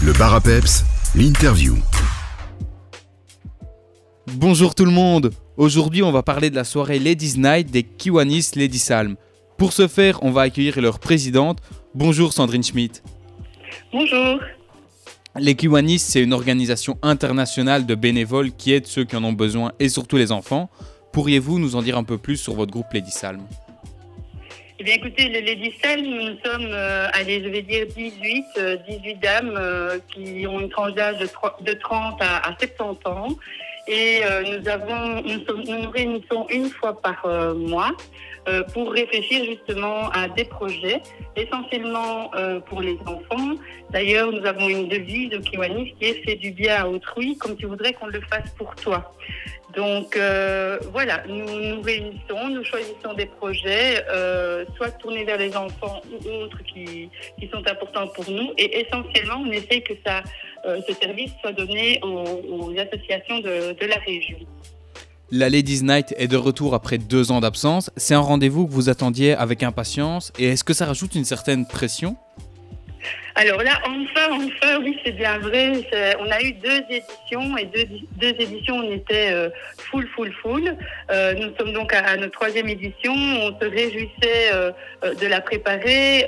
Le bar à peps, l'interview. Bonjour tout le monde Aujourd'hui on va parler de la soirée Ladies Night des Kiwanis Lady Salm. Pour ce faire, on va accueillir leur présidente. Bonjour Sandrine Schmidt. Bonjour. Les Kiwanis, c'est une organisation internationale de bénévoles qui aide ceux qui en ont besoin et surtout les enfants. Pourriez-vous nous en dire un peu plus sur votre groupe Lady Salm? Écoutez, le Lady Salm, nous sommes, euh, allez, je vais dire 18, euh, 18 dames euh, qui ont une tranche d'âge de, tro- de 30 à, à 70 ans. Et euh, nous, avons, nous, nous nous réunissons une fois par euh, mois euh, pour réfléchir justement à des projets, essentiellement euh, pour les enfants. D'ailleurs, nous avons une devise au Kiwanis qui est « Fais du bien à autrui comme tu voudrais qu'on le fasse pour toi ». Donc euh, voilà, nous nous réunissons, nous choisissons des projets, euh, soit tournés vers les enfants ou autres qui, qui sont importants pour nous. Et essentiellement, on essaye que ça, euh, ce service soit donné aux, aux associations de, de la région. La Ladies Night est de retour après deux ans d'absence. C'est un rendez-vous que vous attendiez avec impatience et est-ce que ça rajoute une certaine pression? Alors là, enfin, enfin, oui, c'est bien vrai. On a eu deux éditions et deux, éditions, on était euh, full, full, full. Euh, nous sommes donc à, notre troisième édition. On se réjouissait euh, de la préparer.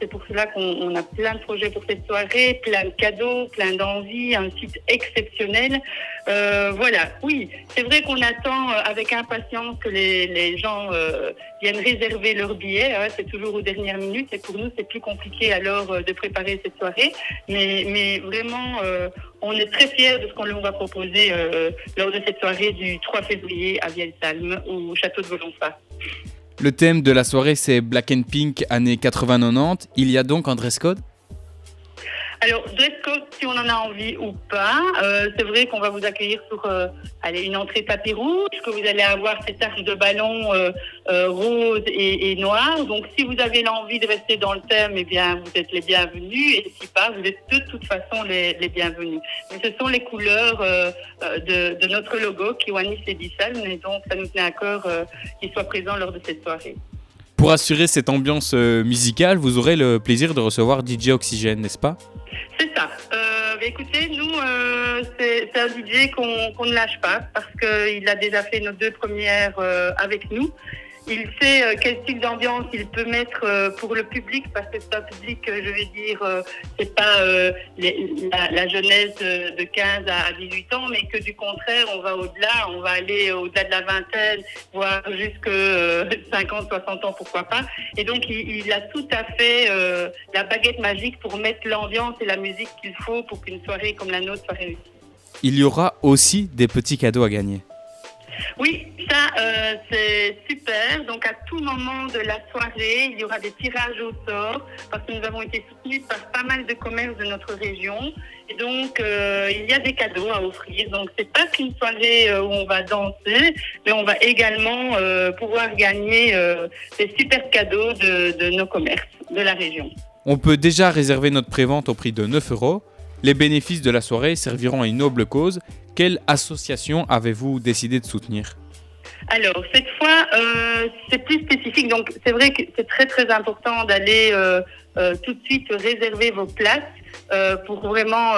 C'est pour cela qu'on on a plein de projets pour cette soirée, plein de cadeaux, plein d'envies, un site exceptionnel. Voilà, oui, c'est vrai qu'on attend avec impatience que les, gens viennent réserver leurs billets. hein. c'est toujours aux dernières minutes et pour nous, c'est plus compliqué alors de préparer cette soirée. Mais, mais vraiment, euh, on est très fiers de ce qu'on leur va proposer euh, lors de cette soirée du 3 février à Vielsalm au château de Volonfa. Le thème de la soirée c'est Black and Pink années 80-90. Il y a donc un dress code? Alors, dress code, si on en a envie ou pas, euh, c'est vrai qu'on va vous accueillir sur euh, une entrée tapis rouge, que vous allez avoir cette arche de ballon euh, rose et, et noir. Donc, si vous avez l'envie de rester dans le thème, eh bien, vous êtes les bienvenus. Et si pas, vous êtes de toute façon les, bienvenus. Mais ce sont les couleurs de, notre logo, Kiwanis et Salm, et donc ça nous tenait à cœur qu'ils soient présents lors de cette soirée. Pour assurer cette ambiance euh, musicale, vous aurez le plaisir de recevoir DJ Oxygène, n'est-ce pas? C'est ça. Euh, bah, écoutez, nous, euh, c'est un DJ qu'on ne lâche pas parce qu'il a déjà fait nos deux premières avec nous. Il sait euh, quel type d'ambiance il peut mettre euh, pour le public parce que c'est un public, euh, je vais dire, c'est pas les- la, la jeunesse de, de 15 à 18 ans, mais que du contraire, on va au-delà, on va aller au-delà de la vingtaine, voire jusque euh, 50, 60 ans, pourquoi pas. Et donc, il, il a tout à fait euh, la baguette magique pour mettre l'ambiance et la musique qu'il faut pour qu'une soirée comme la nôtre soit réussie. Il y aura aussi des petits cadeaux à gagner. Oui, ça, euh, c'est super. Donc, à tout moment de la soirée, il y aura des tirages au sort parce que nous avons été soutenus par pas mal de commerces de notre région. Et donc, euh, il y a des cadeaux à offrir. Donc, c'est pas qu'une soirée euh, où on va danser, mais on va également pouvoir gagner des super cadeaux de, de nos commerces de la région. On peut déjà réserver notre prévente au prix de 9 euros. Les bénéfices de la soirée serviront à une noble cause. Quelle association avez-vous décidé de soutenir? Alors, cette fois, euh, c'est plus spécifique. Donc, c'est vrai que c'est très, très important d'aller euh, euh, tout de suite réserver vos places pour vraiment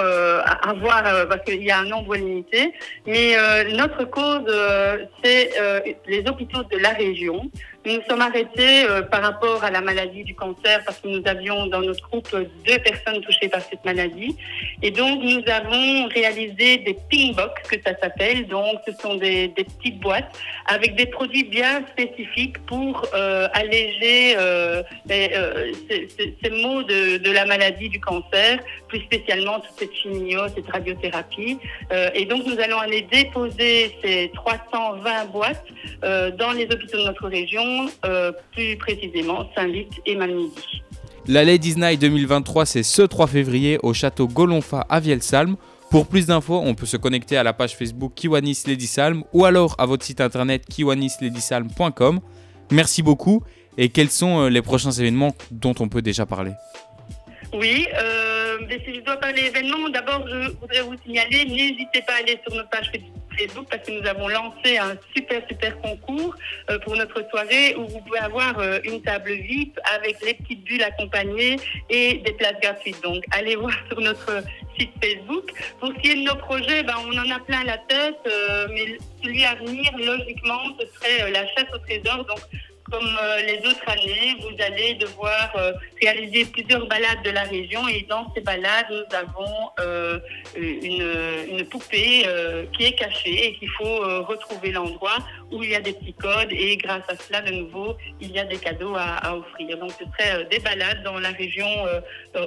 avoir, parce qu'il y a un nombre limité. Mais notre cause, c'est les hôpitaux de la région. Nous nous sommes arrêtés euh, par rapport à la maladie du cancer parce que nous avions dans notre groupe deux personnes touchées par cette maladie. Et donc, nous avons réalisé des ping box, que ça s'appelle. Donc, ce sont des, petites boîtes avec des produits bien spécifiques pour euh, alléger euh, euh, ces, ces- maux de, la maladie du cancer, plus spécialement toute cette chimio, cette radiothérapie. Euh, et donc, nous allons aller déposer ces 320 boîtes euh, dans les hôpitaux de notre région, euh, plus précisément Saint-Vite et Malmedy. La Ladies Night 2023, c'est ce 3 février au château Golonfa à Vielsalm. Pour plus d'infos, on peut se connecter à la page Facebook Kiwanis Lady Salm ou alors à votre site internet kiwanisladysalm.com. Merci beaucoup. Et quels sont euh, les prochains événements dont on peut déjà parler? Oui, euh, mais si je dois parler événements, d'abord je voudrais vous signaler, n'hésitez pas à aller sur notre page Facebook parce que nous avons lancé un super, super concours pour notre soirée où vous pouvez avoir une table VIP avec les petites bulles accompagnées et des places gratuites. Donc, allez voir sur notre site Facebook. Pour ce qui est de nos projets, ben, on en a plein la tête, mais celui à venir, logiquement, ce serait la chasse au trésor. Donc, comme euh, les autres années, vous allez devoir euh, réaliser plusieurs balades de la région et dans ces balades, nous avons euh, une, poupée qui est cachée et qu'il faut retrouver l'endroit où il y a des petits codes et grâce à cela, de nouveau, il y a des cadeaux à, offrir. Donc ce serait des balades dans la région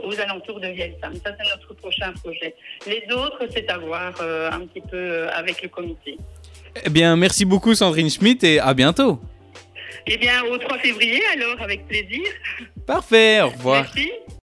aux alentours de Vielsam. Ça, c'est notre prochain projet. Les autres, c'est à voir un petit peu avec le comité. Eh bien, merci beaucoup Sandrine Schmitt et à bientôt. Eh bien, au 3 février, alors, avec plaisir. Parfait, au revoir. Merci.